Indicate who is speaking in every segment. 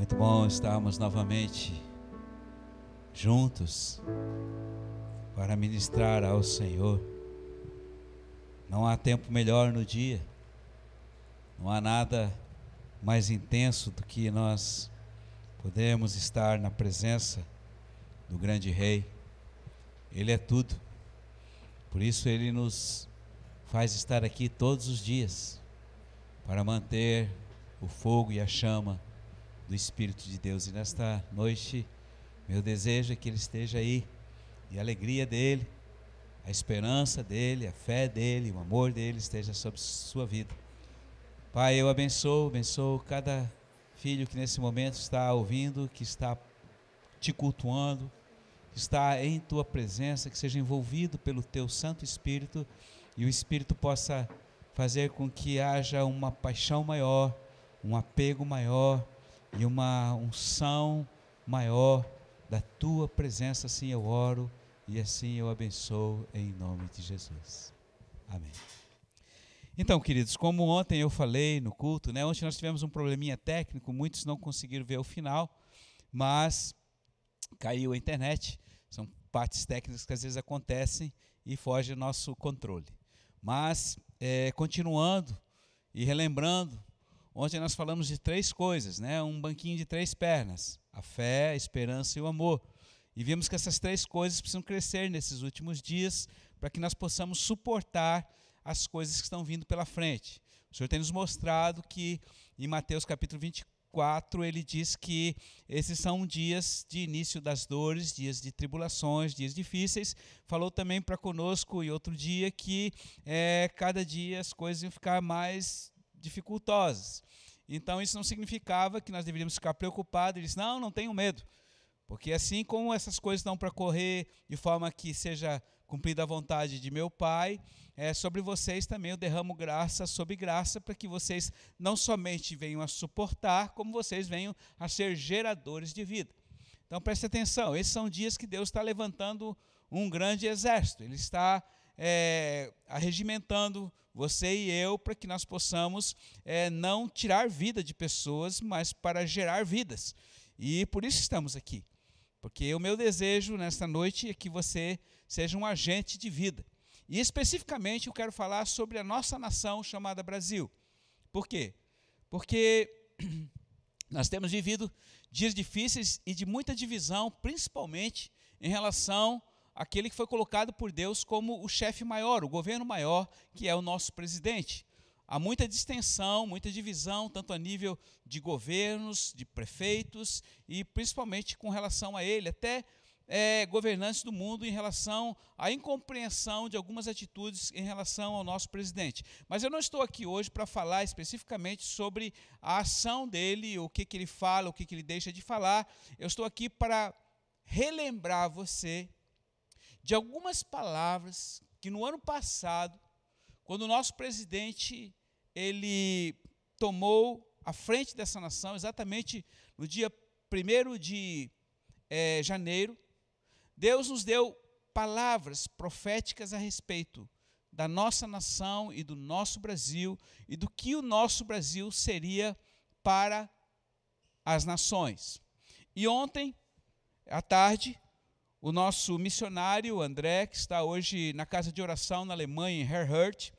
Speaker 1: Muito bom estarmos novamente juntos para ministrar ao Senhor. Não há tempo melhor no dia, não há nada mais intenso do que nós podemos estar na presença do grande Rei. Ele é tudo, por isso ele nos faz estar aqui todos os dias para manter o fogo e a chama do Espírito de Deus. E nesta noite, meu desejo é que Ele esteja aí, e a alegria dele, a esperança dele, a fé dele, o amor dele esteja sobre sua vida. Pai, eu abençoo, abençoo cada filho que nesse momento está ouvindo, que está te cultuando, que está em tua presença, que seja envolvido pelo teu Santo Espírito e o Espírito possa fazer com que haja uma paixão maior, um apego maior e uma unção maior da tua presença. Assim eu oro e assim eu abençoo em nome de Jesus. Amém. Então, queridos, como ontem eu falei no culto, né? Ontem nós tivemos um probleminha técnico, muitos não conseguiram ver o final, mas caiu a internet. São partes técnicas que às vezes acontecem e foge do nosso controle. Mas, é, continuando e relembrando, ontem nós falamos de três coisas, né? um banquinho de três pernas: a fé, a esperança e o amor. E vimos que essas três coisas precisam crescer nesses últimos dias para que nós possamos suportar as coisas que estão vindo pela frente. O Senhor tem nos mostrado que em Mateus capítulo 24, 4, ele diz que esses são dias de início das dores, dias de tribulações, dias difíceis. Falou também para conosco e outro dia que é, cada dia as coisas iam ficar mais dificultosas. Então isso não significava que nós deveríamos ficar preocupados. Ele disse: não, não tenho medo. Porque assim como essas coisas estão para correr de forma que seja cumprida a vontade de meu Pai, é, sobre vocês também eu derramo graça sobre graça, para que vocês não somente venham a suportar, como vocês venham a ser geradores de vida. Então preste atenção, esses são dias que Deus está levantando um grande exército, Ele está é, arregimentando você e eu para que nós possamos é, não tirar vida de pessoas, mas para gerar vidas. E por isso estamos aqui. Porque o meu desejo nesta noite é que você seja um agente de vida. E especificamente eu quero falar sobre a nossa nação chamada Brasil. Por quê? Porque nós temos vivido dias difíceis e de muita divisão, principalmente em relação àquele que foi colocado por Deus como o chefe maior, o governo maior, que é o nosso presidente. Há muita distensão, muita divisão, tanto a nível de governos, de prefeitos e principalmente com relação a ele, até é, governantes do mundo em relação à incompreensão de algumas atitudes em relação ao nosso presidente. Mas eu não estou aqui hoje para falar especificamente sobre a ação dele, o que, que ele fala, o que, que ele deixa de falar. Eu estou aqui para relembrar você de algumas palavras que no ano passado, quando o nosso presidente ele tomou a frente dessa nação, exatamente no dia 1 de é, janeiro, Deus nos deu palavras proféticas a respeito da nossa nação e do nosso Brasil e do que o nosso Brasil seria para as nações. E ontem, à tarde, o nosso missionário André, que está hoje na casa de oração na Alemanha, em Herhurt,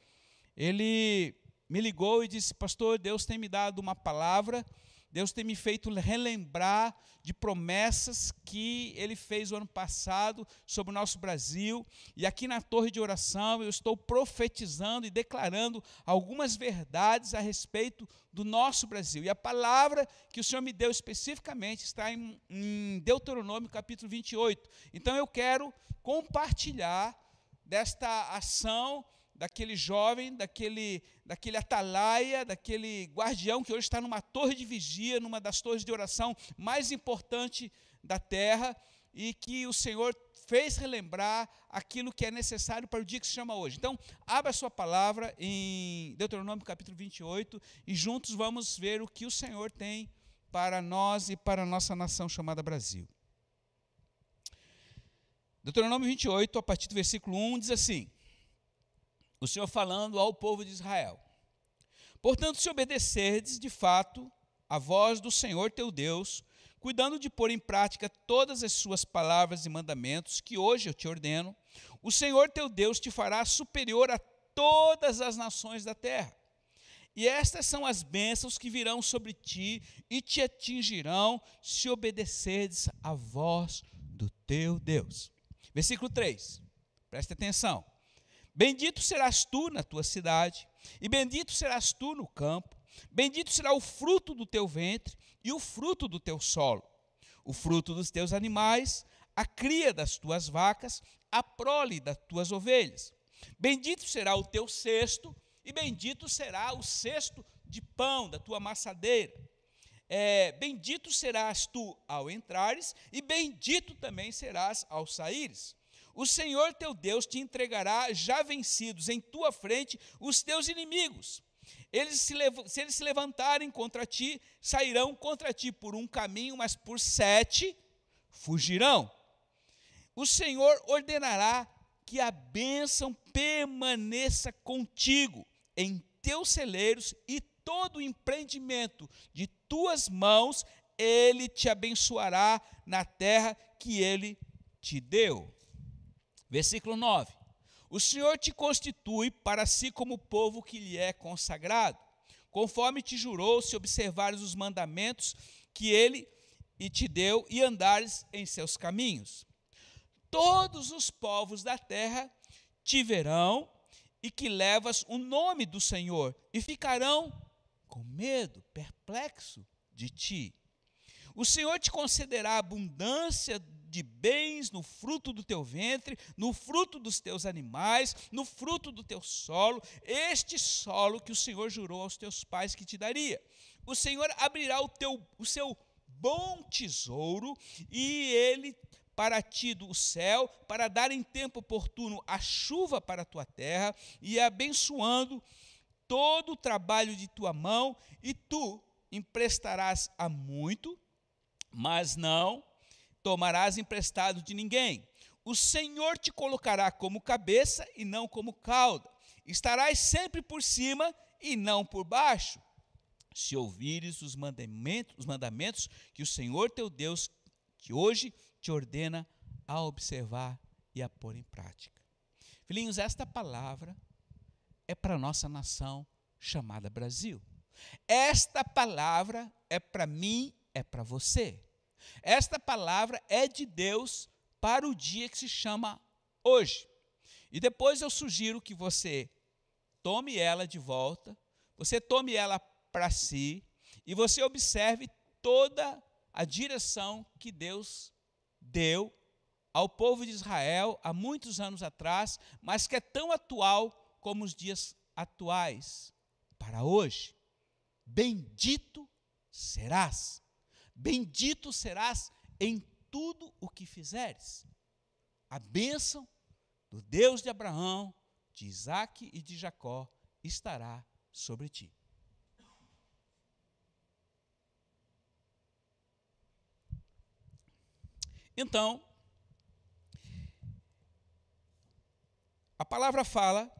Speaker 1: ele me ligou e disse: Pastor, Deus tem me dado uma palavra, Deus tem me feito relembrar de promessas que Ele fez o ano passado sobre o nosso Brasil. E aqui na torre de oração eu estou profetizando e declarando algumas verdades a respeito do nosso Brasil. E a palavra que o Senhor me deu especificamente está em, em Deuteronômio capítulo 28. Então eu quero compartilhar desta ação daquele jovem, daquele, daquele atalaia, daquele guardião que hoje está numa torre de vigia, numa das torres de oração mais importante da terra, e que o Senhor fez relembrar aquilo que é necessário para o dia que se chama hoje. Então, abra a sua palavra em Deuteronômio capítulo 28 e juntos vamos ver o que o Senhor tem para nós e para a nossa nação chamada Brasil. Deuteronômio 28, a partir do versículo 1, diz assim: o Senhor falando ao povo de Israel. Portanto, se obedecerdes de fato
Speaker 2: a voz do Senhor teu Deus, cuidando de pôr em prática todas as suas palavras e mandamentos que hoje eu te ordeno, o Senhor teu Deus te fará superior a todas as nações da terra. E estas são as bênçãos que virão sobre ti e te atingirão se obedeceres à voz do teu Deus. Versículo 3. Preste atenção. Bendito serás tu na tua cidade, e bendito serás tu no campo. Bendito será o fruto do teu ventre e o fruto do teu solo, o fruto dos teus animais, a cria das tuas vacas, a prole das tuas ovelhas. Bendito será o teu cesto, e bendito será o cesto de pão da tua maçadeira. É, bendito serás tu ao entrares, e bendito também serás ao saíres. O Senhor teu Deus te entregará já vencidos em tua frente os teus inimigos. Eles se, se eles se levantarem contra ti, sairão contra ti por um caminho, mas por sete fugirão. O Senhor ordenará que a bênção permaneça contigo em teus celeiros e todo o empreendimento de tuas mãos, ele te abençoará na terra que ele te deu. Versículo 9: O Senhor te constitui para si como povo que lhe é consagrado, conforme te jurou, se observares os mandamentos que ele e te deu e andares em seus caminhos. Todos os povos da terra te verão e que levas o nome do Senhor e ficarão com medo, perplexo de ti. O Senhor te concederá abundância de bens no fruto do teu ventre, no fruto dos teus animais, no fruto do teu solo, este solo que o Senhor jurou aos teus pais que te daria. O Senhor abrirá o, teu, o seu bom tesouro e ele para ti do céu, para dar em tempo oportuno a chuva para a tua terra, e abençoando todo o trabalho de tua mão, e tu emprestarás a muito, mas não tomarás emprestado de ninguém. O Senhor te colocará como cabeça e não como cauda. Estarás sempre por cima e não por baixo. Se ouvires os mandamentos, os mandamentos que o Senhor teu Deus, que hoje te ordena a observar e a pôr em prática. Filhinhos, esta palavra é para a nossa nação chamada Brasil. Esta palavra é para mim, é para você. Esta palavra é de Deus para o dia que se chama hoje. E depois eu sugiro que você tome ela de volta, você tome ela para si e você observe toda a direção que Deus deu ao povo de Israel há muitos anos atrás, mas que é tão atual como os dias atuais para hoje. Bendito serás Bendito serás em tudo o que fizeres. A bênção do Deus de Abraão, de Isaac e de Jacó estará sobre ti. Então, a palavra fala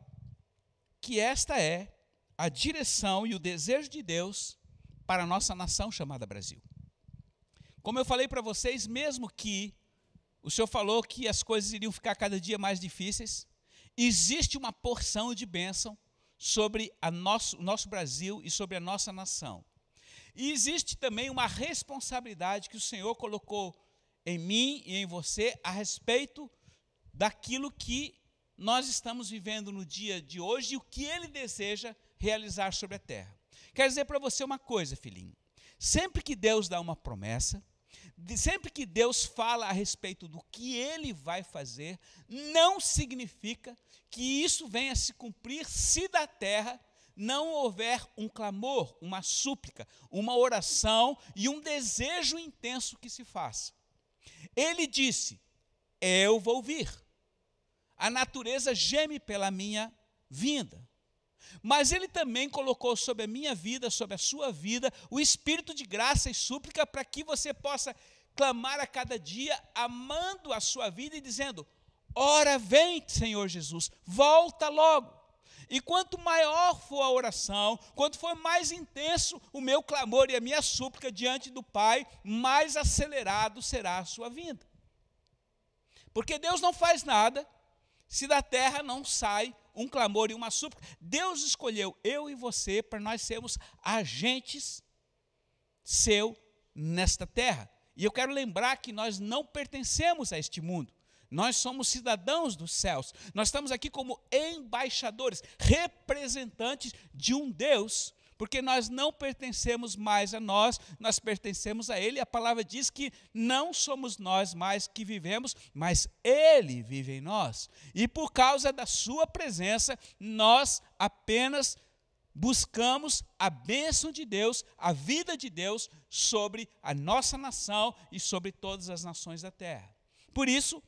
Speaker 2: que esta é a direção e o desejo de Deus para a nossa nação chamada Brasil. Como eu falei para vocês, mesmo que o Senhor falou que as coisas iriam ficar cada dia mais difíceis, existe uma porção de bênção sobre nosso, o nosso Brasil e sobre a nossa nação. E existe também uma responsabilidade que o Senhor colocou em mim e em você a respeito daquilo que nós estamos vivendo no dia de hoje e o que Ele deseja realizar sobre a terra. Quero dizer para você uma coisa, filhinho. Sempre que Deus dá uma promessa, sempre que Deus fala a respeito do que ele vai fazer, não significa que isso venha se cumprir se da terra não houver um clamor, uma súplica, uma oração e um desejo intenso que se faça. Ele disse: Eu vou vir. A natureza geme pela minha vinda. Mas ele também colocou sobre a minha vida, sobre a sua vida, o espírito de graça e súplica para que você possa clamar a cada dia, amando a sua vida e dizendo: Ora, vem, Senhor Jesus, volta logo. E quanto maior for a oração, quanto for mais intenso o meu clamor e a minha súplica diante do Pai, mais acelerado será a sua vinda. Porque Deus não faz nada se da terra não sai um clamor e uma súplica. Deus escolheu eu e você para nós sermos agentes seu nesta terra. E eu quero lembrar que nós não pertencemos a este mundo. Nós somos cidadãos dos céus. Nós estamos aqui como embaixadores, representantes de um Deus, porque nós não pertencemos mais a nós, nós pertencemos a Ele. A palavra diz que não somos nós mais que vivemos, mas Ele vive em nós. E por causa da Sua presença, nós apenas buscamos a bênção de Deus, a vida de Deus sobre a nossa nação e sobre todas as nações da terra. Por isso,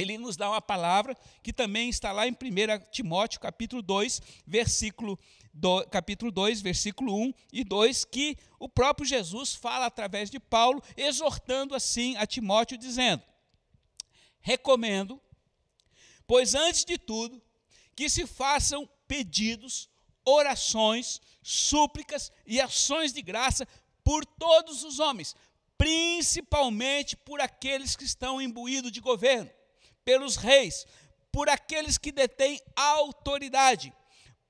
Speaker 2: ele nos dá uma palavra que também está lá em 1 Timóteo, capítulo 2, versículo capítulo 2, versículo 1 e 2, que o próprio Jesus fala através de Paulo, exortando assim a Timóteo, dizendo: Recomendo, pois antes de tudo, que se façam pedidos, orações, súplicas e ações de graça por todos os homens, principalmente por aqueles que estão imbuídos de governo pelos reis, por aqueles que detêm autoridade,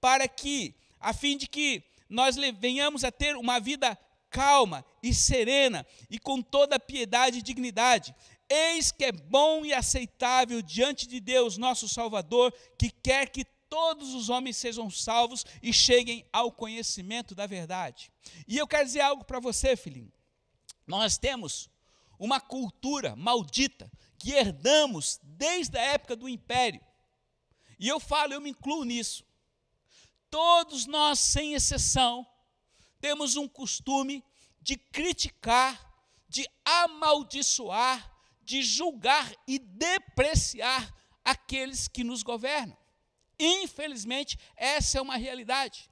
Speaker 2: para que, a fim de que nós venhamos a ter uma vida calma e serena e com toda piedade e dignidade. Eis que é bom e aceitável diante de Deus, nosso Salvador, que quer que todos os homens sejam salvos e cheguem ao conhecimento da verdade. E eu quero dizer algo para você, filhinho. Nós temos uma cultura maldita que herdamos desde a época do império. E eu falo, eu me incluo nisso. Todos nós, sem exceção, temos um costume de criticar, de amaldiçoar, de julgar e depreciar aqueles que nos governam. Infelizmente, essa é uma realidade.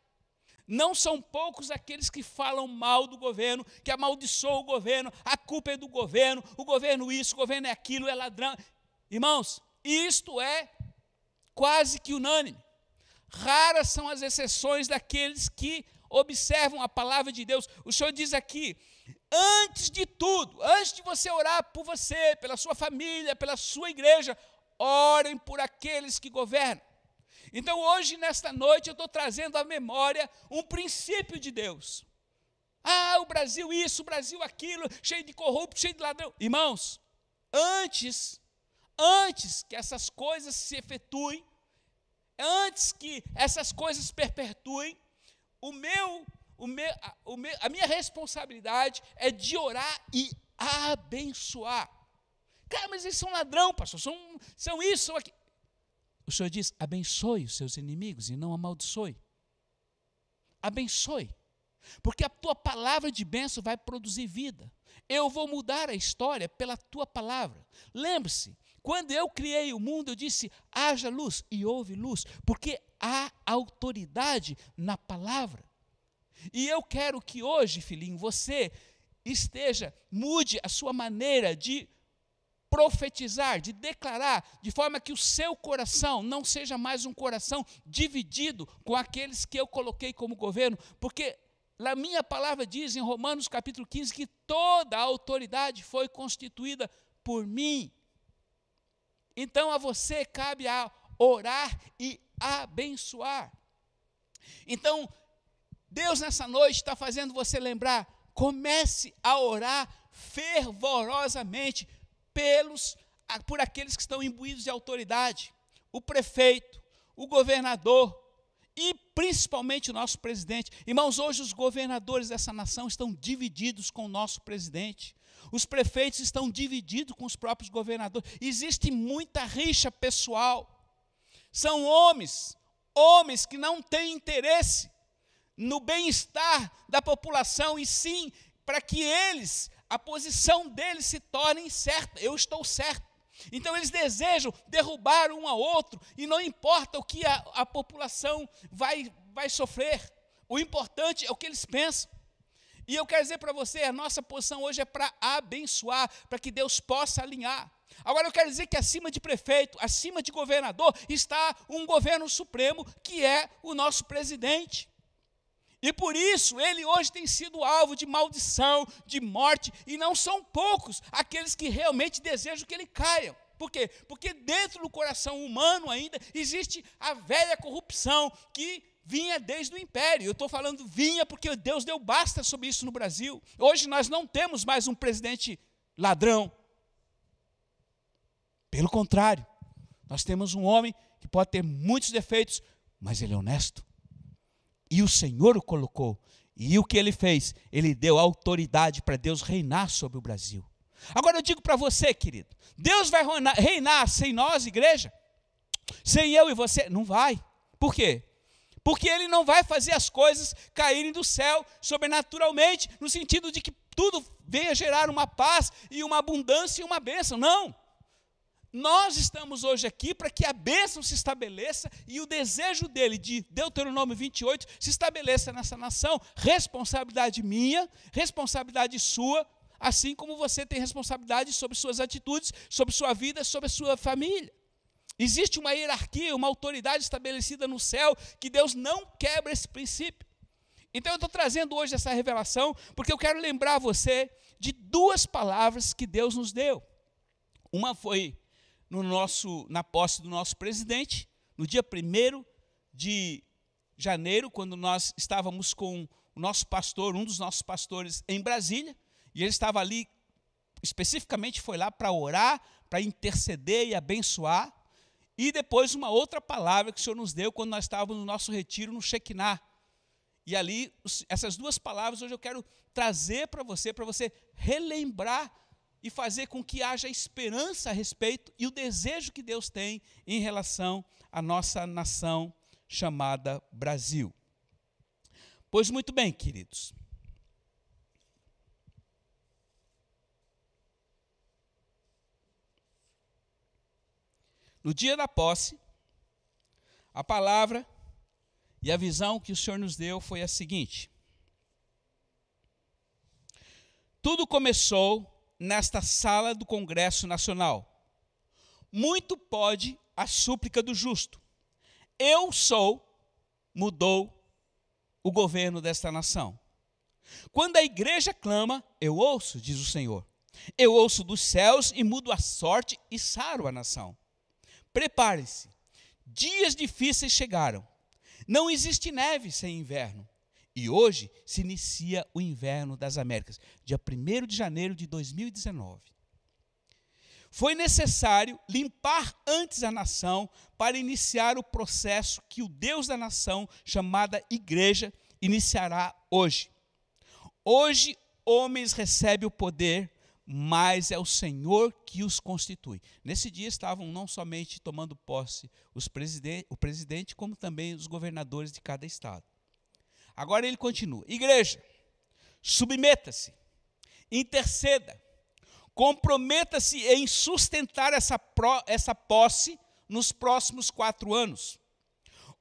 Speaker 2: Não são poucos aqueles que falam mal do governo, que amaldiçoam o governo, a culpa é do governo, o governo isso, o governo é aquilo, é ladrão. Irmãos, isto é quase que unânime. Raras são as exceções daqueles que observam a palavra de Deus. O Senhor diz aqui: antes de tudo, antes de você orar por você, pela sua família, pela sua igreja, orem por aqueles que governam. Então, hoje, nesta noite, eu estou trazendo à memória um princípio de Deus. Ah, o Brasil isso, o Brasil aquilo, cheio de corrupto, cheio de ladrão. Irmãos, antes, antes que essas coisas se efetuem, antes que essas coisas perpetuem, o meu, o meu, a, o meu, a minha responsabilidade é de orar e abençoar. Cara, mas eles são ladrão, pastor, são, são isso, são aquilo. O Senhor diz: abençoe os seus inimigos e não amaldiçoe. Abençoe. Porque a tua palavra de bênção vai produzir vida. Eu vou mudar a história pela tua palavra. Lembre-se, quando eu criei o mundo, eu disse: haja luz e houve luz, porque há autoridade na palavra. E eu quero que hoje, filhinho, você esteja, mude a sua maneira de profetizar, de declarar, de forma que o seu coração não seja mais um coração dividido com aqueles que eu coloquei como governo, porque a minha palavra diz em Romanos capítulo 15 que toda a autoridade foi constituída por mim. Então a você cabe a orar e abençoar. Então, Deus nessa noite está fazendo você lembrar, comece a orar fervorosamente pelos por aqueles que estão imbuídos de autoridade, o prefeito, o governador e principalmente o nosso presidente. Irmãos, hoje os governadores dessa nação estão divididos com o nosso presidente. Os prefeitos estão divididos com os próprios governadores. Existe muita rixa pessoal. São homens, homens que não têm interesse no bem-estar da população e sim para que eles a posição deles se torne certa. Eu estou certo. Então eles desejam derrubar um ao outro, e não importa o que a, a população vai, vai sofrer, o importante é o que eles pensam. E eu quero dizer para você, a nossa posição hoje é para abençoar, para que Deus possa alinhar. Agora eu quero dizer que acima de prefeito, acima de governador, está um governo supremo que é o nosso presidente. E por isso ele hoje tem sido alvo de maldição, de morte, e não são poucos aqueles que realmente desejam que ele caia. Por quê? Porque dentro do coração humano ainda existe a velha corrupção que vinha desde o império. Eu estou falando vinha porque Deus deu basta sobre isso no Brasil. Hoje nós não temos mais um presidente ladrão. Pelo contrário, nós temos um homem que pode ter muitos defeitos, mas ele é honesto. E o Senhor o colocou. E o que ele fez? Ele deu autoridade para Deus reinar sobre o Brasil. Agora eu digo para você, querido: Deus vai reinar sem nós, igreja? Sem eu e você? Não vai. Por quê? Porque ele não vai fazer as coisas caírem do céu sobrenaturalmente, no sentido de que tudo venha gerar uma paz e uma abundância e uma bênção. Não. Nós estamos hoje aqui para que a bênção se estabeleça e o desejo dele, de Deuteronômio 28, se estabeleça nessa nação. Responsabilidade minha, responsabilidade sua, assim como você tem responsabilidade sobre suas atitudes, sobre sua vida, sobre a sua família. Existe uma hierarquia, uma autoridade estabelecida no céu, que Deus não quebra esse princípio. Então eu estou trazendo hoje essa revelação, porque eu quero lembrar você de duas palavras que Deus nos deu. Uma foi no nosso, na posse do nosso presidente, no dia 1 de janeiro, quando nós estávamos com o nosso pastor, um dos nossos pastores em Brasília, e ele estava ali, especificamente foi lá para orar, para interceder e abençoar. E depois uma outra palavra que o Senhor nos deu quando nós estávamos no nosso retiro no Shekinah. E ali, essas duas palavras hoje eu quero trazer para você, para você relembrar e fazer com que haja esperança a respeito e o desejo que Deus tem em relação à nossa nação chamada Brasil. Pois muito bem, queridos. No dia da posse, a palavra e a visão que o Senhor nos deu foi a seguinte: Tudo começou nesta sala do Congresso Nacional. Muito pode a súplica do justo. Eu sou, mudou o governo desta nação. Quando a igreja clama, eu ouço, diz o Senhor. Eu ouço dos céus e mudo a sorte e saro a nação. Prepare-se, dias difíceis chegaram. Não existe neve sem inverno. E hoje se inicia o inverno das Américas, dia 1 de janeiro de 2019. Foi necessário limpar antes a nação para iniciar o processo que o Deus da nação, chamada Igreja, iniciará hoje. Hoje, homens recebem o poder, mas é o Senhor que os constitui. Nesse dia estavam não somente tomando posse presidente, o presidente, como também os governadores de cada estado. Agora ele continua: Igreja, submeta-se, interceda, comprometa-se em sustentar essa, pro, essa posse nos próximos quatro anos.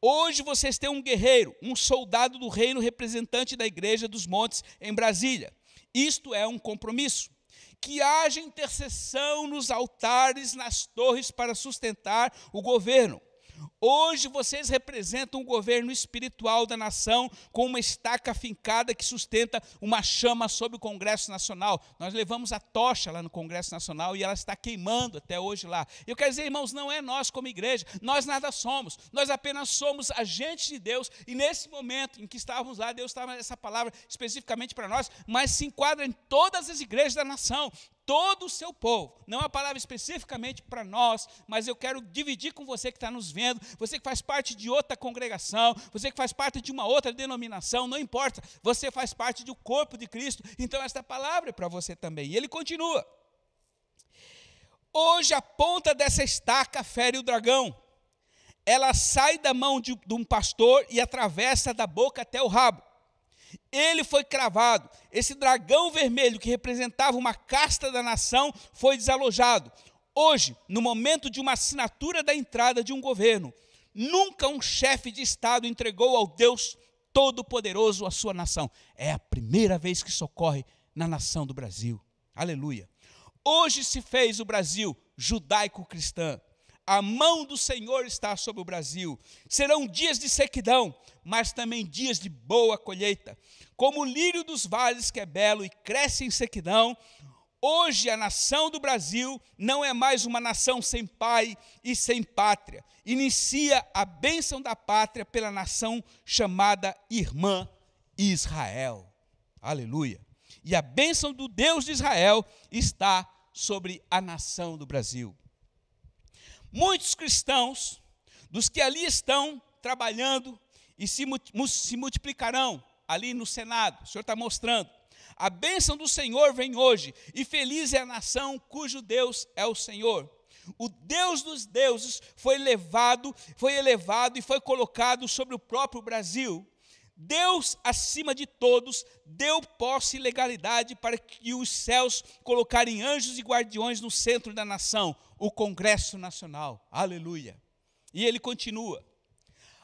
Speaker 2: Hoje vocês têm um guerreiro, um soldado do reino representante da Igreja dos Montes em Brasília. Isto é um compromisso. Que haja intercessão nos altares, nas torres para sustentar o governo. Hoje vocês representam o governo espiritual da nação com uma estaca fincada que sustenta uma chama sobre o Congresso Nacional. Nós levamos a tocha lá no Congresso Nacional e ela está queimando até hoje lá. Eu quero dizer, irmãos, não é nós como igreja, nós nada somos, nós apenas somos agentes de Deus e nesse momento em que estávamos lá, Deus estava essa palavra especificamente para nós, mas se enquadra em todas as igrejas da nação todo o seu povo. Não é uma palavra especificamente para nós, mas eu quero dividir com você que está nos vendo, você que faz parte de outra congregação, você que faz parte de uma outra denominação, não importa, você faz parte do corpo de Cristo, então esta palavra é para você também. E ele continua. Hoje a ponta dessa estaca fere o dragão. Ela sai da mão de, de um pastor e atravessa da boca até o rabo. Ele foi cravado. Esse dragão vermelho que representava uma casta da nação foi desalojado. Hoje, no momento de uma assinatura da entrada de um governo, nunca um chefe de Estado entregou ao Deus Todo-Poderoso a sua nação. É a primeira vez que isso ocorre na nação do Brasil. Aleluia. Hoje se fez o Brasil judaico-cristã. A mão do Senhor está sobre o Brasil. Serão dias de sequidão, mas também dias de boa colheita. Como o lírio dos vales que é belo e cresce em sequidão, Hoje a nação do Brasil não é mais uma nação sem pai e sem pátria. Inicia a bênção da pátria pela nação chamada irmã Israel. Aleluia. E a bênção do Deus de Israel está sobre a nação do Brasil. Muitos cristãos, dos que ali estão trabalhando e se, se multiplicarão ali no Senado, o Senhor está mostrando, a bênção do Senhor vem hoje, e feliz é a nação cujo Deus é o Senhor. O Deus dos deuses foi levado, foi elevado e foi colocado sobre o próprio Brasil. Deus, acima de todos, deu posse e legalidade para que os céus colocarem anjos e guardiões no centro da nação, o Congresso Nacional. Aleluia. E ele continua.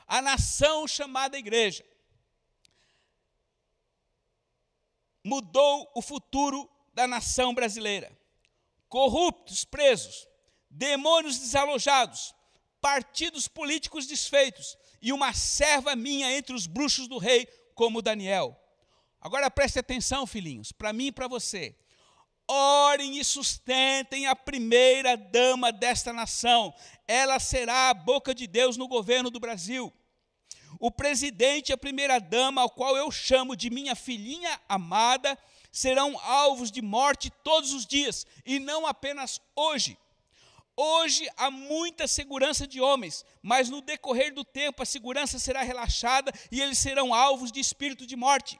Speaker 2: A nação chamada igreja mudou o futuro da nação brasileira. Corruptos presos, demônios desalojados, partidos políticos desfeitos e uma serva minha entre os bruxos do rei, como Daniel. Agora preste atenção, filhinhos, para mim e para você. Orem e sustentem a primeira dama desta nação. Ela será a boca de Deus no governo do Brasil. O presidente e a primeira-dama, ao qual eu chamo de minha filhinha amada, serão alvos de morte todos os dias, e não apenas hoje. Hoje há muita segurança de homens, mas no decorrer do tempo a segurança será relaxada e eles serão alvos de espírito de morte.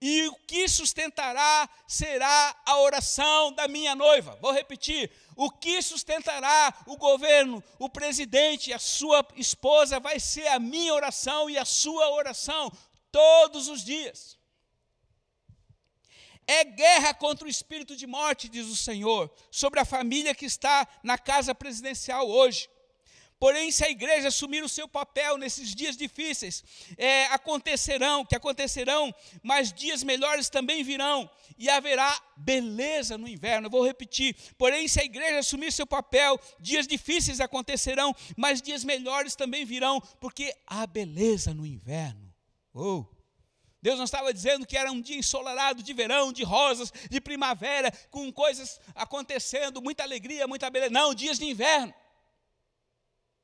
Speaker 2: E o que sustentará será a oração da minha noiva. Vou repetir: o que sustentará o governo, o presidente a sua esposa vai ser a minha oração e a sua oração todos os dias. É guerra contra o espírito de morte, diz o Senhor, sobre a família que está na casa presidencial hoje. Porém, se a igreja assumir o seu papel nesses dias difíceis, é, acontecerão, que acontecerão, mas dias melhores também virão, e haverá beleza no inverno. Eu vou repetir. Porém, se a igreja assumir seu papel, dias difíceis acontecerão, mas dias melhores também virão, porque há beleza no inverno. Oh! Deus não estava dizendo que era um dia ensolarado de verão, de rosas, de primavera, com coisas acontecendo, muita alegria, muita beleza. Não, dias de inverno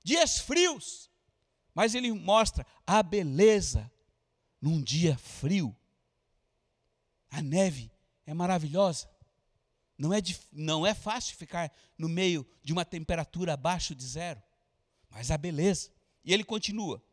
Speaker 2: dias frios, mas ele mostra a beleza num dia frio. A neve é maravilhosa. Não é, não é fácil ficar no meio de uma temperatura abaixo de zero, mas a beleza. E ele continua: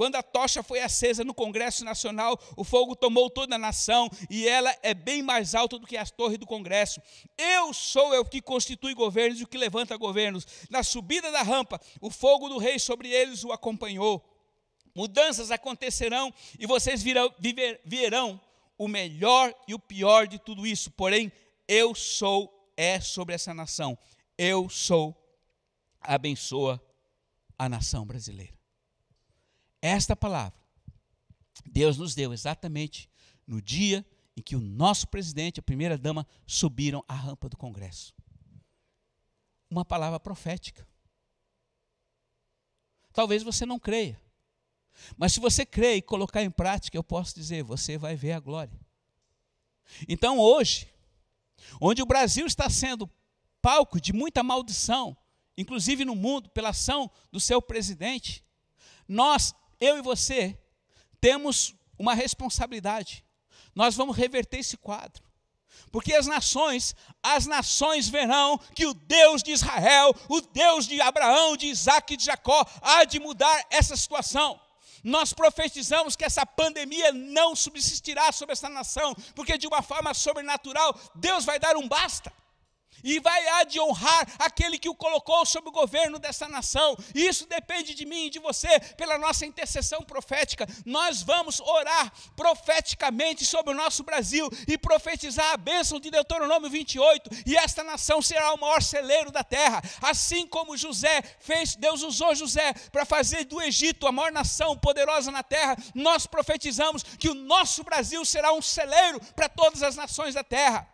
Speaker 2: quando a tocha foi acesa no Congresso Nacional, o fogo tomou toda a nação e ela é bem mais alta do que as torres do Congresso. Eu sou o que constitui governos e o que levanta governos. Na subida da rampa, o fogo do rei sobre eles o acompanhou. Mudanças acontecerão e vocês virão, viver, verão o melhor e o pior de tudo isso. Porém, eu sou é sobre essa nação. Eu sou abençoa a nação brasileira. Esta palavra Deus nos deu exatamente no dia em que o nosso presidente e a primeira dama subiram a rampa do Congresso. Uma palavra profética. Talvez você não creia. Mas se você crê e colocar em prática, eu posso dizer, você vai ver a glória. Então hoje, onde o Brasil está sendo palco de muita maldição, inclusive no mundo, pela ação do seu presidente, nós eu e você temos uma responsabilidade. Nós vamos reverter esse quadro. Porque as nações, as nações verão que o Deus de Israel, o Deus de Abraão, de Isaac e de Jacó, há de mudar essa situação. Nós profetizamos que essa pandemia não subsistirá sobre essa nação, porque de uma forma sobrenatural Deus vai dar um basta. E vai há de honrar aquele que o colocou sob o governo dessa nação. Isso depende de mim e de você, pela nossa intercessão profética. Nós vamos orar profeticamente sobre o nosso Brasil e profetizar a bênção de Deuteronômio 28, e esta nação será o maior celeiro da terra. Assim como José fez, Deus usou José para fazer do Egito a maior nação poderosa na terra, nós profetizamos que o nosso Brasil será um celeiro para todas as nações da terra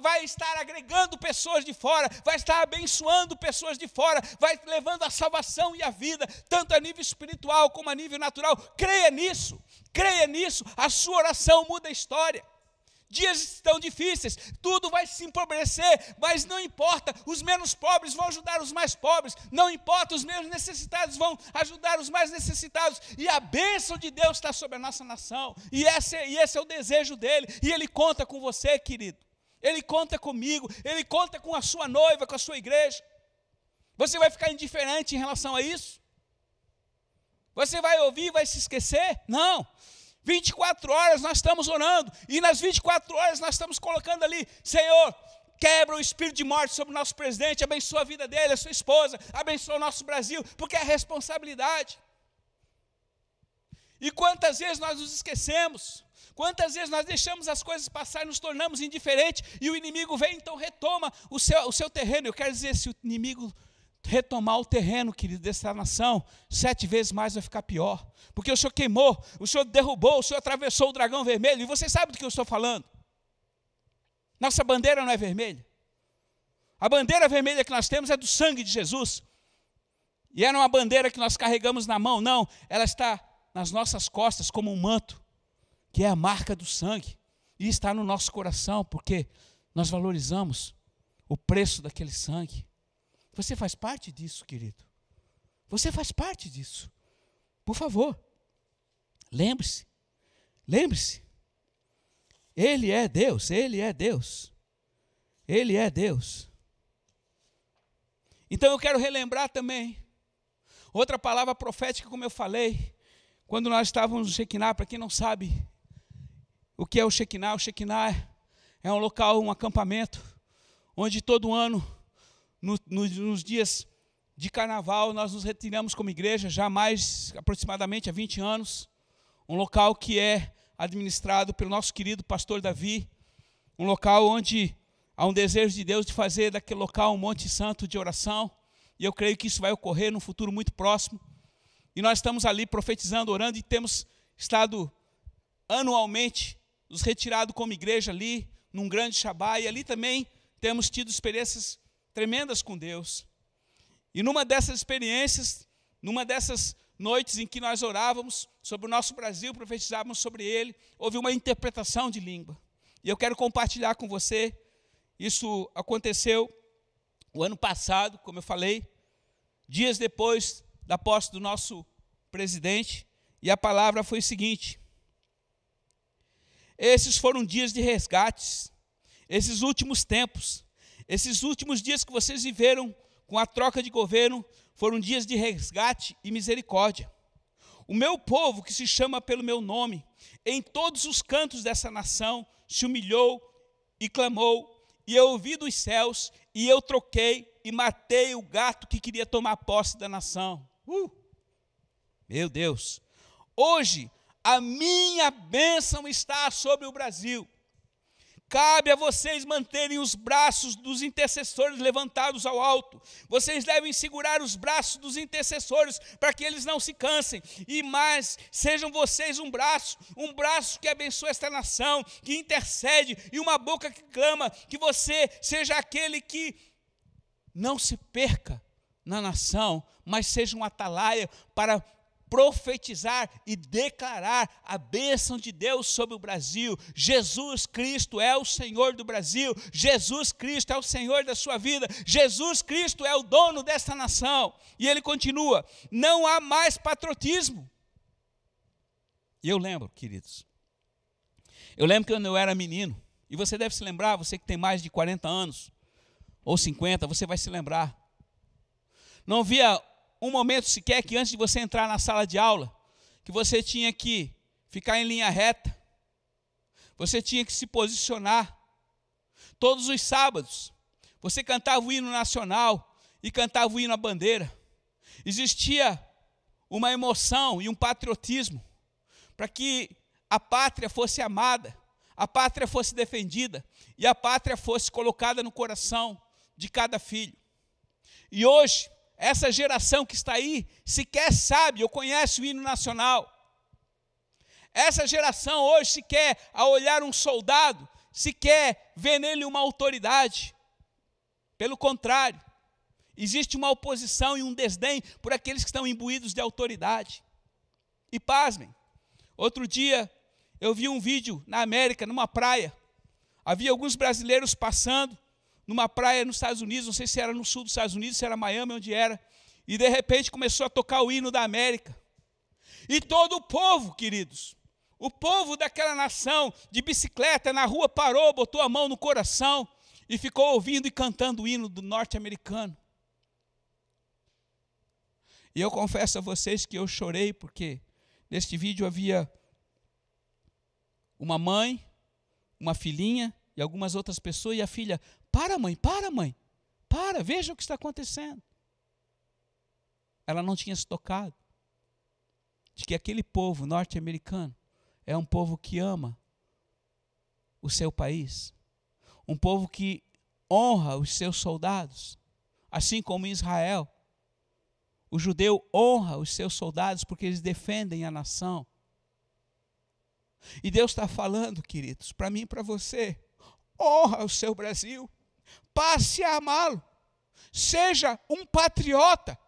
Speaker 2: vai estar agregando pessoas de fora, vai estar abençoando pessoas de fora, vai levando a salvação e a vida, tanto a nível espiritual como a nível natural. Creia nisso, creia nisso, a sua oração muda a história. Dias estão difíceis, tudo vai se empobrecer, mas não importa, os menos pobres vão ajudar os mais pobres, não importa, os menos necessitados vão ajudar os mais necessitados, e a bênção de Deus está sobre a nossa nação, e esse, e esse é o desejo dele, e ele conta com você, querido. Ele conta comigo, Ele conta com a sua noiva, com a sua igreja. Você vai ficar indiferente em relação a isso? Você vai ouvir, vai se esquecer? Não. 24 horas nós estamos orando, e nas 24 horas nós estamos colocando ali, Senhor, quebra o espírito de morte sobre o nosso presidente, abençoa a vida dele, a sua esposa, abençoa o nosso Brasil, porque é responsabilidade. E quantas vezes nós nos esquecemos? Quantas vezes nós deixamos as coisas passar e nos tornamos indiferentes e o inimigo vem, então retoma o seu, o seu terreno. Eu quero dizer, se o inimigo retomar o terreno, querido, dessa nação, sete vezes mais vai ficar pior. Porque o Senhor queimou, o Senhor derrubou, o Senhor atravessou o dragão vermelho, e você sabe do que eu estou falando. Nossa bandeira não é vermelha. A bandeira vermelha que nós temos é do sangue de Jesus. E era uma bandeira que nós carregamos na mão, não, ela está nas nossas costas como um manto que é a marca do sangue, e está no nosso coração, porque nós valorizamos o preço daquele sangue. Você faz parte disso, querido. Você faz parte disso. Por favor, lembre-se, lembre-se. Ele é Deus, Ele é Deus. Ele é Deus. Então eu quero relembrar também outra palavra profética, como eu falei, quando nós estávamos no Shekinah, para quem não sabe, o que é o Shekinah? O Shekinah é um local, um acampamento, onde todo ano, no, no, nos dias de carnaval, nós nos retiramos como igreja, já mais aproximadamente há 20 anos. Um local que é administrado pelo nosso querido pastor Davi, um local onde há um desejo de Deus de fazer daquele local um monte santo de oração, e eu creio que isso vai ocorrer num futuro muito próximo. E nós estamos ali profetizando, orando, e temos estado anualmente nos retirado como igreja ali, num grande Shabá, e ali também temos tido experiências tremendas com Deus. E numa dessas experiências, numa dessas noites em que nós orávamos sobre o nosso Brasil, profetizávamos sobre ele, houve uma interpretação de língua. E eu quero compartilhar com você. Isso aconteceu o ano passado, como eu falei, dias depois da posse do nosso presidente, e a palavra foi o seguinte: esses foram dias de resgates, esses últimos tempos, esses últimos dias que vocês viveram com a troca de governo foram dias de resgate e misericórdia. O meu povo, que se chama pelo meu nome, em todos os cantos dessa nação, se humilhou e clamou, e eu ouvi dos céus, e eu troquei e matei o gato que queria tomar posse da nação. Uh! Meu Deus! Hoje a minha bênção está sobre o Brasil. Cabe a vocês manterem os braços dos intercessores levantados ao alto. Vocês devem segurar os braços dos intercessores para que eles não se cansem. E mais, sejam vocês um braço, um braço que abençoa esta nação, que intercede, e uma boca que clama. Que você seja aquele que não se perca na nação, mas seja um atalaia para profetizar e declarar a bênção de Deus sobre o Brasil. Jesus Cristo é o Senhor do Brasil, Jesus Cristo é o Senhor da sua vida, Jesus Cristo é o dono desta nação. E ele continua: não há mais patriotismo. E eu lembro, queridos, eu lembro que quando eu era menino, e você deve se lembrar, você que tem mais de 40 anos, ou 50, você vai se lembrar. Não via um momento sequer que antes de você entrar na sala de aula, que você tinha que ficar em linha reta, você tinha que se posicionar. Todos os sábados, você cantava o hino nacional e cantava o hino à bandeira. Existia uma emoção e um patriotismo para que a pátria fosse amada, a pátria fosse defendida e a pátria fosse colocada no coração de cada filho. E hoje, essa geração que está aí sequer sabe ou conhece o hino nacional. Essa geração hoje sequer, ao olhar um soldado, sequer vê nele uma autoridade. Pelo contrário, existe uma oposição e um desdém por aqueles que estão imbuídos de autoridade. E pasmem, outro dia eu vi um vídeo na América, numa praia. Havia alguns brasileiros passando numa praia nos Estados Unidos, não sei se era no sul dos Estados Unidos, se era Miami, onde era. E de repente começou a tocar o hino da América. E todo o povo, queridos, o povo daquela nação de bicicleta na rua parou, botou a mão no coração e ficou ouvindo e cantando o hino do norte-americano. E eu confesso a vocês que eu chorei porque neste vídeo havia uma mãe, uma filhinha e algumas outras pessoas, e a filha, para mãe, para mãe, para, veja o que está acontecendo. Ela não tinha se tocado de que aquele povo norte-americano é um povo que ama o seu país, um povo que honra os seus soldados, assim como Israel. O judeu honra os seus soldados porque eles defendem a nação. E Deus está falando, queridos, para mim e para você: honra o seu Brasil, passe a amá-lo, seja um patriota.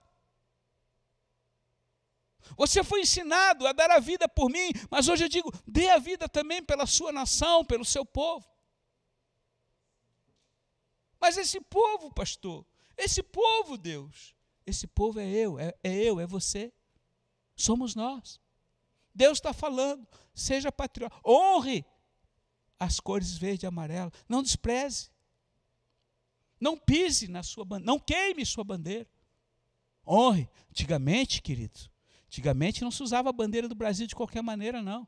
Speaker 2: Você foi ensinado a dar a vida por mim, mas hoje eu digo: dê a vida também pela sua nação, pelo seu povo. Mas esse povo, pastor, esse povo, Deus, esse povo é eu, é, é eu, é você. Somos nós. Deus está falando, seja patriota, honre as cores verde e amarela, não despreze. Não pise na sua bandeira, não queime sua bandeira. Honre. Antigamente, querido, antigamente não se usava a bandeira do Brasil de qualquer maneira, não.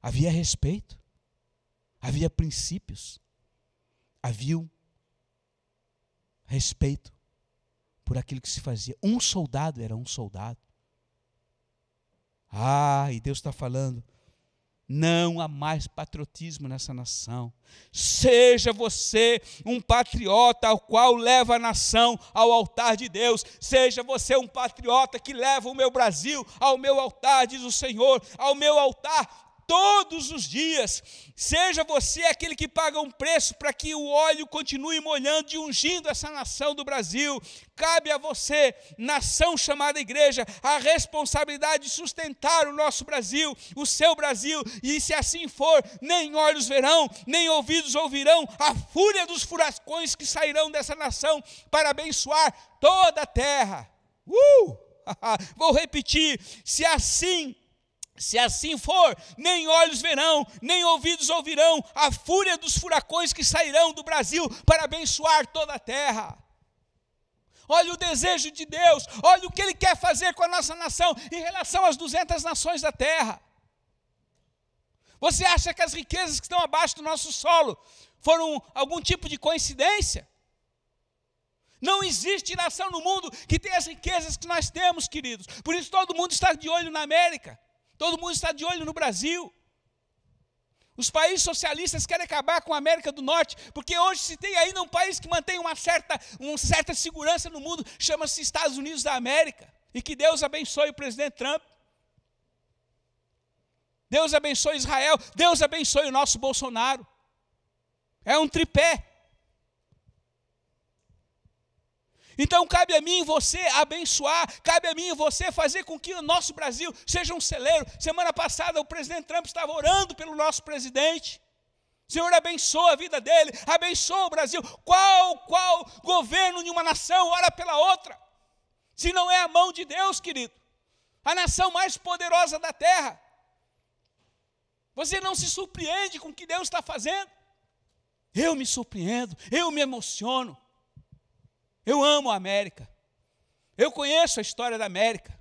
Speaker 2: Havia respeito, havia princípios, havia um respeito por aquilo que se fazia. Um soldado era um soldado. Ah, e Deus está falando não há mais patriotismo nessa nação. Seja você um patriota ao qual leva a nação ao altar de Deus. Seja você um patriota que leva o meu Brasil ao meu altar, diz o Senhor, ao meu altar todos os dias. Seja você aquele que paga um preço para que o óleo continue molhando e ungindo essa nação do Brasil. Cabe a você, nação chamada igreja, a responsabilidade de sustentar o nosso Brasil, o seu Brasil, e se assim for, nem olhos verão, nem ouvidos ouvirão a fúria dos furacões que sairão dessa nação para abençoar toda a terra. Uh! Vou repetir: se assim se assim for, nem olhos verão, nem ouvidos ouvirão a fúria dos furacões que sairão do Brasil para abençoar toda a terra. Olha o desejo de Deus, olha o que Ele quer fazer com a nossa nação em relação às 200 nações da terra. Você acha que as riquezas que estão abaixo do nosso solo foram algum tipo de coincidência? Não existe nação no mundo que tenha as riquezas que nós temos, queridos. Por isso todo mundo está de olho na América. Todo mundo está de olho no Brasil. Os países socialistas querem acabar com a América do Norte, porque hoje se tem ainda um país que mantém uma certa, uma certa segurança no mundo, chama-se Estados Unidos da América. E que Deus abençoe o presidente Trump. Deus abençoe Israel. Deus abençoe o nosso Bolsonaro. É um tripé. Então cabe a mim e você abençoar, cabe a mim e você fazer com que o nosso Brasil seja um celeiro. Semana passada o presidente Trump estava orando pelo nosso presidente. Senhor, abençoa a vida dele, abençoa o Brasil. Qual, qual governo de uma nação ora pela outra? Se não é a mão de Deus, querido. A nação mais poderosa da terra. Você não se surpreende com o que Deus está fazendo? Eu me surpreendo, eu me emociono. Eu amo a América. Eu conheço a história da América.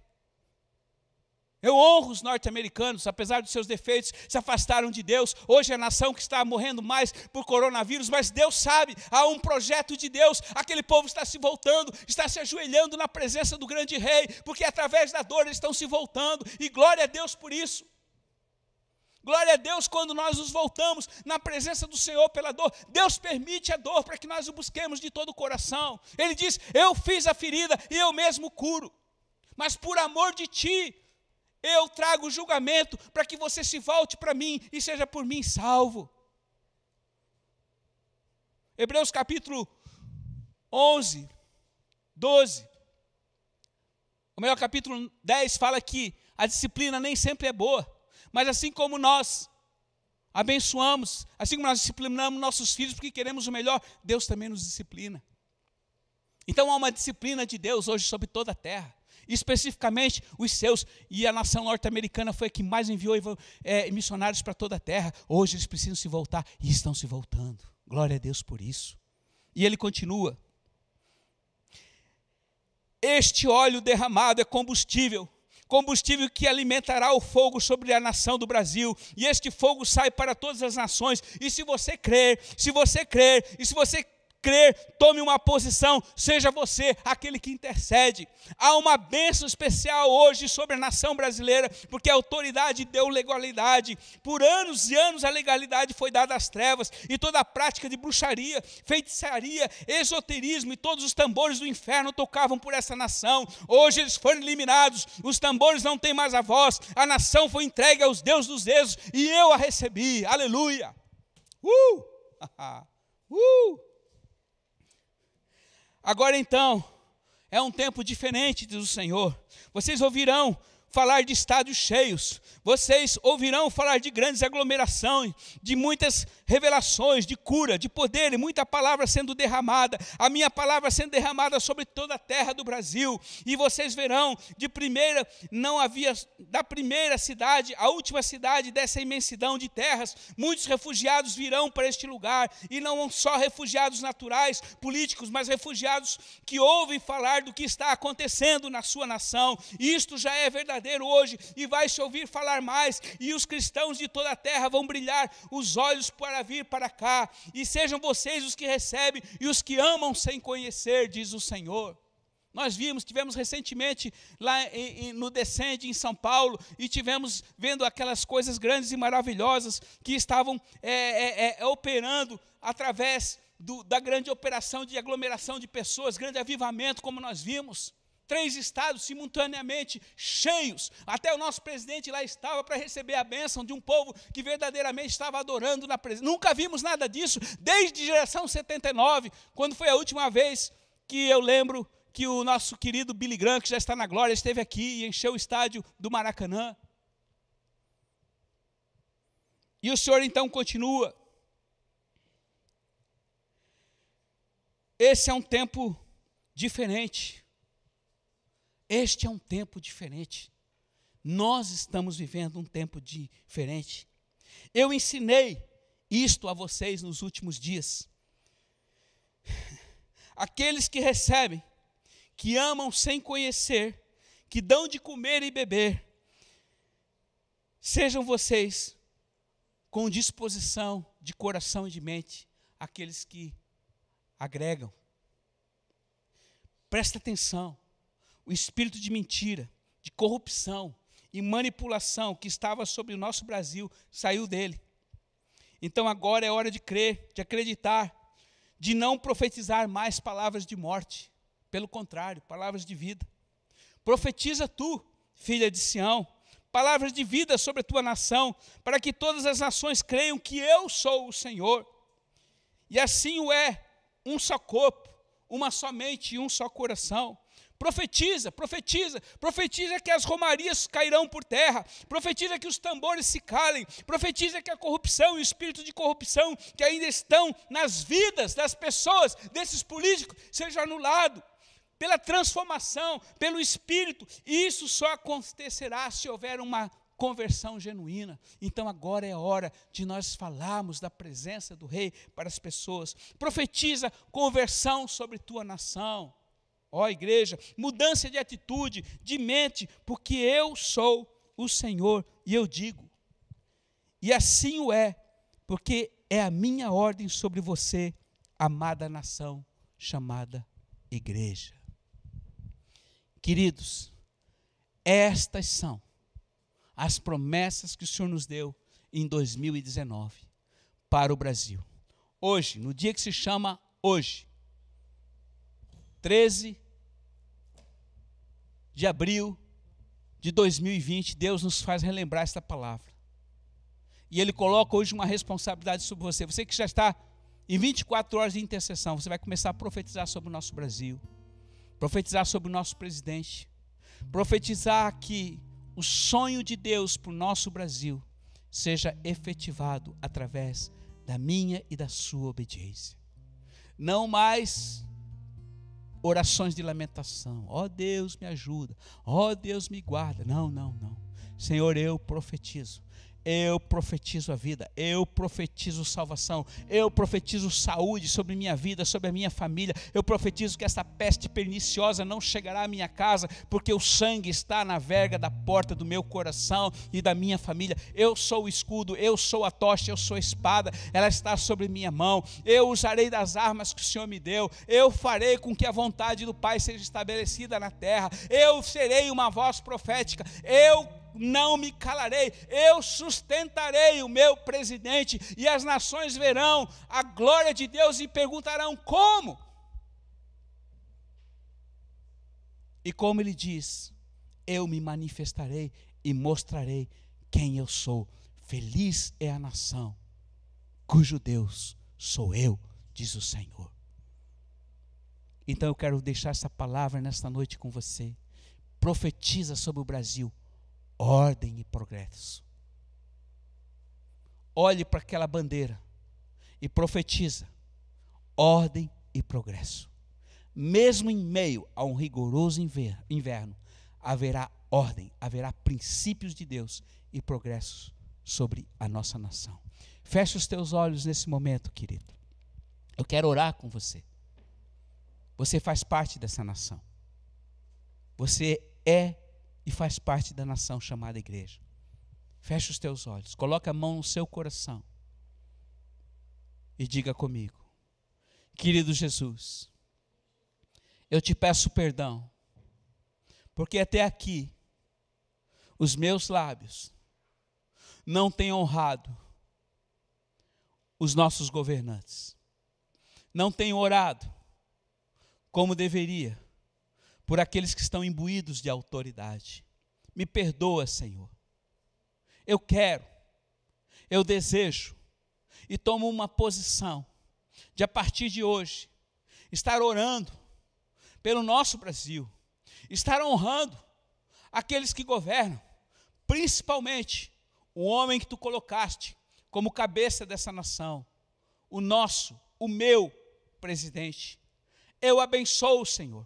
Speaker 2: Eu honro os norte-americanos, apesar dos seus defeitos, se afastaram de Deus. Hoje é a nação que está morrendo mais por coronavírus, mas Deus sabe, há um projeto de Deus. Aquele povo está se voltando, está se ajoelhando na presença do grande rei, porque através da dor eles estão se voltando, e glória a Deus por isso. Glória a Deus quando nós nos voltamos na presença do Senhor pela dor. Deus permite a dor para que nós o busquemos de todo o coração. Ele diz: Eu fiz a ferida e eu mesmo curo. Mas por amor de ti, eu trago julgamento para que você se volte para mim e seja por mim salvo. Hebreus capítulo 11, 12. O melhor capítulo 10 fala que a disciplina nem sempre é boa. Mas assim como nós abençoamos, assim como nós disciplinamos nossos filhos porque queremos o melhor, Deus também nos disciplina. Então há uma disciplina de Deus hoje sobre toda a terra, especificamente os seus, e a nação norte-americana foi a que mais enviou é, missionários para toda a terra. Hoje eles precisam se voltar e estão se voltando. Glória a Deus por isso. E ele continua: Este óleo derramado é combustível combustível que alimentará o fogo sobre a nação do Brasil, e este fogo sai para todas as nações. E se você crer, se você crer, e se você crer, tome uma posição, seja você aquele que intercede. Há uma bênção especial hoje sobre a nação brasileira, porque a autoridade deu legalidade. Por anos e anos a legalidade foi dada às trevas, e toda a prática de bruxaria, feitiçaria, esoterismo e todos os tambores do inferno tocavam por essa nação. Hoje eles foram eliminados, os tambores não têm mais a voz, a nação foi entregue aos deuses dos deuses, e eu a recebi. Aleluia! Uh! uh! Agora então, é um tempo diferente, diz o Senhor. Vocês ouvirão falar de estádios cheios, vocês ouvirão falar de grandes aglomerações, de muitas revelações, de cura, de poder e muita palavra sendo derramada, a minha palavra sendo derramada sobre toda a terra do Brasil. E vocês verão, de primeira, não havia, da primeira cidade, a última cidade dessa imensidão de terras, muitos refugiados virão para este lugar, e não só refugiados naturais, políticos, mas refugiados que ouvem falar do que está acontecendo na sua nação. Isto já é verdadeiro hoje, e vai se ouvir falar mais, e os cristãos de toda a terra vão brilhar os olhos para vir para cá, e sejam vocês os que recebem e os que amam sem conhecer, diz o Senhor. Nós vimos, tivemos recentemente lá em, em, no Descende, em São Paulo, e tivemos vendo aquelas coisas grandes e maravilhosas que estavam é, é, é, operando através do, da grande operação de aglomeração de pessoas, grande avivamento, como nós vimos três estados simultaneamente cheios. Até o nosso presidente lá estava para receber a bênção de um povo que verdadeiramente estava adorando na presença. Nunca vimos nada disso desde geração 79, quando foi a última vez que eu lembro que o nosso querido Billy Graham, que já está na glória, esteve aqui e encheu o estádio do Maracanã. E o Senhor então continua. Esse é um tempo diferente. Este é um tempo diferente. Nós estamos vivendo um tempo diferente. Eu ensinei isto a vocês nos últimos dias. Aqueles que recebem, que amam sem conhecer, que dão de comer e beber, sejam vocês com disposição de coração e de mente, aqueles que agregam. Presta atenção o espírito de mentira, de corrupção e manipulação que estava sobre o nosso Brasil saiu dele. Então agora é hora de crer, de acreditar, de não profetizar mais palavras de morte, pelo contrário, palavras de vida. Profetiza tu, filha de Sião, palavras de vida sobre a tua nação, para que todas as nações creiam que eu sou o Senhor. E assim o é, um só corpo, uma só mente e um só coração. Profetiza, profetiza, profetiza que as romarias cairão por terra, profetiza que os tambores se calem, profetiza que a corrupção e o espírito de corrupção que ainda estão nas vidas das pessoas, desses políticos, seja anulado pela transformação, pelo espírito. E isso só acontecerá se houver uma conversão genuína. Então agora é hora de nós falarmos da presença do rei para as pessoas. Profetiza conversão sobre tua nação. Ó igreja, mudança de atitude, de mente, porque eu sou o Senhor, e eu digo, e assim o é, porque é a minha ordem sobre você, amada nação chamada igreja. Queridos, estas são as promessas que o Senhor nos deu em 2019 para o Brasil. Hoje, no dia que se chama hoje, 13 de abril de 2020, Deus nos faz relembrar esta palavra. E Ele coloca hoje uma responsabilidade sobre você. Você que já está em 24 horas de intercessão, você vai começar a profetizar sobre o nosso Brasil, profetizar sobre o nosso presidente, profetizar que o sonho de Deus para o nosso Brasil seja efetivado através da minha e da sua obediência. Não mais orações de lamentação. Ó oh, Deus, me ajuda. Ó oh, Deus, me guarda. Não, não, não. Senhor, eu profetizo eu profetizo a vida, eu profetizo salvação, eu profetizo saúde sobre minha vida, sobre a minha família. Eu profetizo que essa peste perniciosa não chegará à minha casa, porque o sangue está na verga da porta do meu coração e da minha família. Eu sou o escudo, eu sou a tocha, eu sou a espada, ela está sobre minha mão. Eu usarei das armas que o Senhor me deu, eu farei com que a vontade do Pai seja estabelecida na terra. Eu serei uma voz profética, eu não me calarei, eu sustentarei o meu presidente, e as nações verão a glória de Deus e perguntarão como. E como ele diz, eu me manifestarei e mostrarei quem eu sou. Feliz é a nação cujo Deus sou eu, diz o Senhor. Então eu quero deixar essa palavra nesta noite com você. Profetiza sobre o Brasil ordem e progresso. Olhe para aquela bandeira e profetiza ordem e progresso. Mesmo em meio a um rigoroso inverno, haverá ordem, haverá princípios de Deus e progressos sobre a nossa nação. Feche os teus olhos nesse momento, querido. Eu quero orar com você. Você faz parte dessa nação. Você é e faz parte da nação chamada igreja. Feche os teus olhos, coloque a mão no seu coração e diga comigo: Querido Jesus, eu te peço perdão, porque até aqui os meus lábios não têm honrado os nossos governantes, não têm orado como deveria por aqueles que estão imbuídos de autoridade. Me perdoa, Senhor. Eu quero, eu desejo e tomo uma posição de a partir de hoje estar orando pelo nosso Brasil, estar honrando aqueles que governam, principalmente o homem que tu colocaste como cabeça dessa nação, o nosso, o meu presidente. Eu abençoo, Senhor,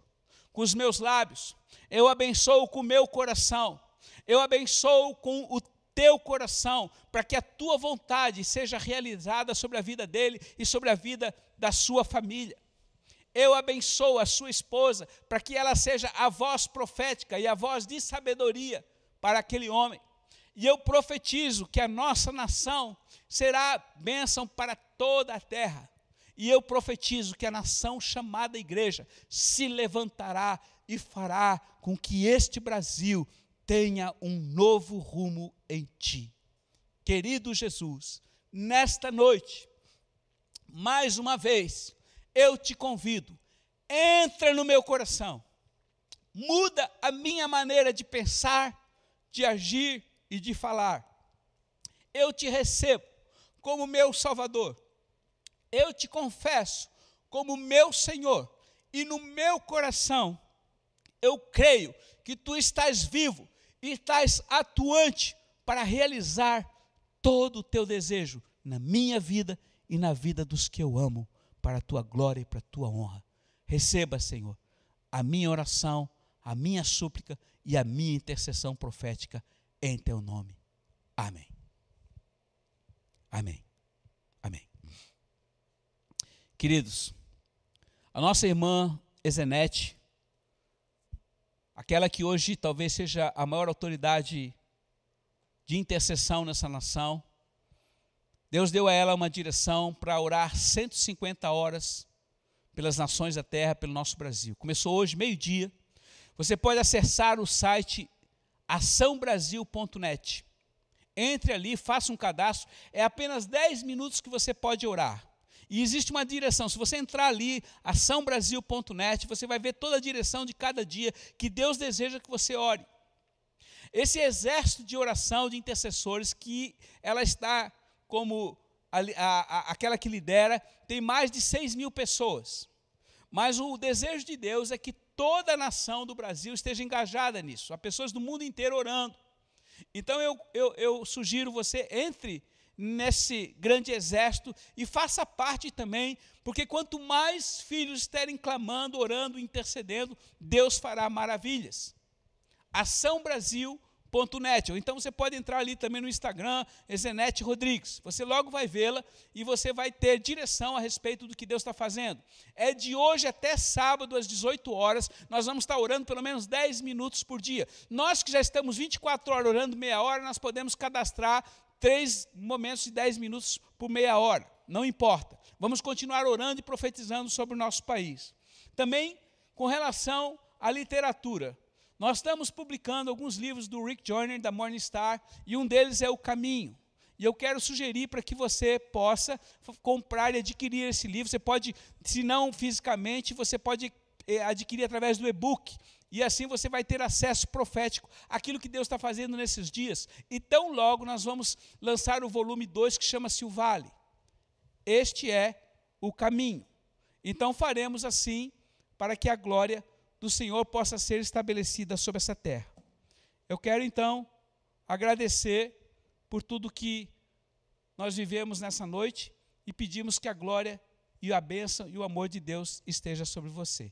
Speaker 2: com os meus lábios, eu abençoo com o meu coração, eu abençoo com o teu coração, para que a tua vontade seja realizada sobre a vida dele e sobre a vida da sua família. Eu abençoo a sua esposa, para que ela seja a voz profética e a voz de sabedoria para aquele homem. E eu profetizo que a nossa nação será bênção para toda a terra. E eu profetizo que a nação chamada igreja se levantará e fará com que este Brasil tenha um novo rumo em ti. Querido Jesus, nesta noite, mais uma vez, eu te convido, entra no meu coração, muda a minha maneira de pensar, de agir e de falar. Eu te recebo como meu Salvador eu te confesso como meu Senhor, e no meu coração eu creio que tu estás vivo e estás atuante para realizar todo o teu desejo na minha vida e na vida dos que eu amo, para a tua glória e para a tua honra. Receba, Senhor, a minha oração, a minha súplica e a minha intercessão profética em teu nome. Amém. Amém. Queridos, a nossa irmã Ezenete, aquela que hoje talvez seja a maior autoridade de intercessão nessa nação. Deus deu a ela uma direção para orar 150 horas pelas nações da terra, pelo nosso Brasil. Começou hoje, meio-dia. Você pode acessar o site açãobrasil.net. Entre ali, faça um cadastro. É apenas 10 minutos que você pode orar. E existe uma direção. Se você entrar ali, açãobrasil.net, você vai ver toda a direção de cada dia que Deus deseja que você ore. Esse exército de oração, de intercessores, que ela está como a, a, aquela que lidera, tem mais de 6 mil pessoas. Mas o desejo de Deus é que toda a nação do Brasil esteja engajada nisso, há pessoas do mundo inteiro orando. Então eu, eu, eu sugiro você entre nesse grande exército e faça parte também, porque quanto mais filhos estiverem clamando, orando, intercedendo, Deus fará maravilhas. Ação Brasil Net. Ou então você pode entrar ali também no Instagram, Ezenete Rodrigues. Você logo vai vê-la e você vai ter direção a respeito do que Deus está fazendo. É de hoje até sábado, às 18 horas, nós vamos estar orando pelo menos 10 minutos por dia. Nós que já estamos 24 horas orando meia hora, nós podemos cadastrar três momentos de 10 minutos por meia hora. Não importa. Vamos continuar orando e profetizando sobre o nosso país. Também com relação à literatura. Nós estamos publicando alguns livros do Rick Joyner, da Morningstar, e um deles é O Caminho. E eu quero sugerir para que você possa comprar e adquirir esse livro. Você pode, se não fisicamente, você pode eh, adquirir através do e-book. E assim você vai ter acesso profético àquilo que Deus está fazendo nesses dias. E tão logo nós vamos lançar o volume 2 que chama-se O Vale. Este é o caminho. Então faremos assim para que a glória do Senhor possa ser estabelecida sobre essa terra. Eu quero então agradecer por tudo que nós vivemos nessa noite e pedimos que a glória e a bênção e o amor de Deus esteja sobre você.